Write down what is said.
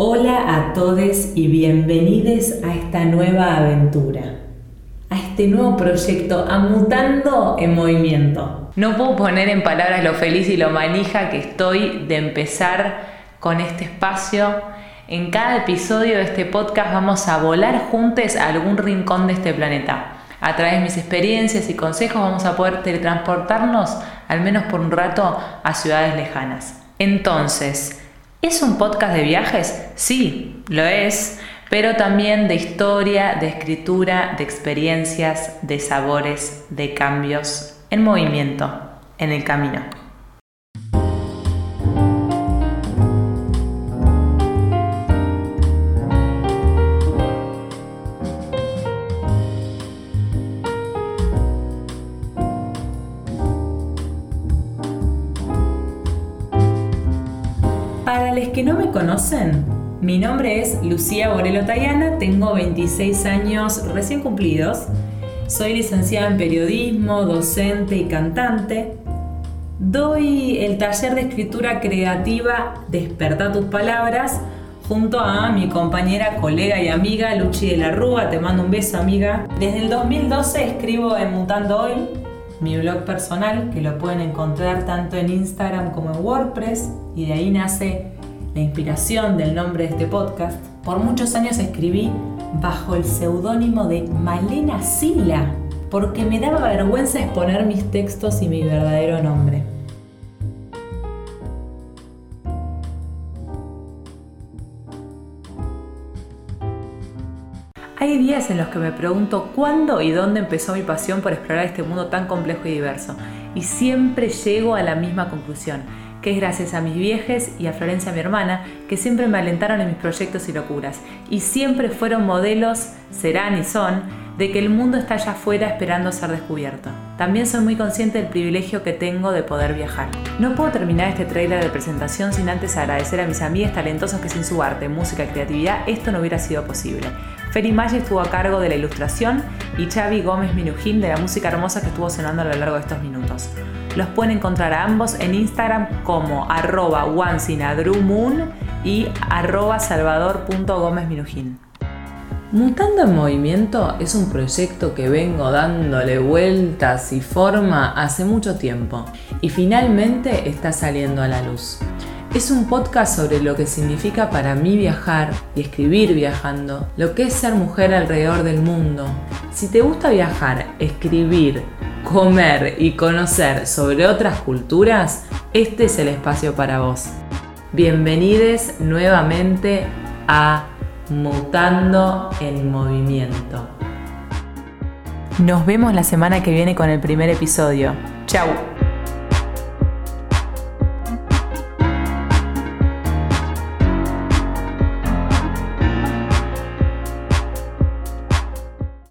Hola a todos y bienvenidos a esta nueva aventura, a este nuevo proyecto, a Mutando en Movimiento. No puedo poner en palabras lo feliz y lo manija que estoy de empezar con este espacio. En cada episodio de este podcast vamos a volar juntos a algún rincón de este planeta. A través de mis experiencias y consejos vamos a poder teletransportarnos, al menos por un rato, a ciudades lejanas. Entonces, ¿Es un podcast de viajes? Sí, lo es, pero también de historia, de escritura, de experiencias, de sabores, de cambios, en movimiento, en el camino. Los que no me conocen, mi nombre es Lucía Borelo Tayana, tengo 26 años recién cumplidos, soy licenciada en periodismo, docente y cantante. Doy el taller de escritura creativa Desperta tus palabras junto a mi compañera, colega y amiga Luchi de la Rúa. Te mando un beso, amiga. Desde el 2012 escribo en Mutando Hoy, mi blog personal, que lo pueden encontrar tanto en Instagram como en WordPress, y de ahí nace la inspiración del nombre de este podcast. Por muchos años escribí bajo el seudónimo de Malena Sila, porque me daba vergüenza exponer mis textos y mi verdadero nombre. Hay días en los que me pregunto cuándo y dónde empezó mi pasión por explorar este mundo tan complejo y diverso, y siempre llego a la misma conclusión, es gracias a mis viejes y a Florencia mi hermana, que siempre me alentaron en mis proyectos y locuras, y siempre fueron modelos, serán y son, de que el mundo está allá afuera esperando ser descubierto. También soy muy consciente del privilegio que tengo de poder viajar. No puedo terminar este trailer de presentación sin antes agradecer a mis amigas talentosos que sin su arte, música y creatividad esto no hubiera sido posible. Feri Maggi estuvo a cargo de la ilustración y Xavi Gómez Minujín de la música hermosa que estuvo sonando a lo largo de estos minutos. Los pueden encontrar a ambos en Instagram como arroba y arroba salvador.gómezminujín. Mutando en Movimiento es un proyecto que vengo dándole vueltas y forma hace mucho tiempo y finalmente está saliendo a la luz. Es un podcast sobre lo que significa para mí viajar y escribir viajando, lo que es ser mujer alrededor del mundo. Si te gusta viajar, escribir, comer y conocer sobre otras culturas, este es el espacio para vos. Bienvenidos nuevamente a Mutando en Movimiento. Nos vemos la semana que viene con el primer episodio. ¡Chao!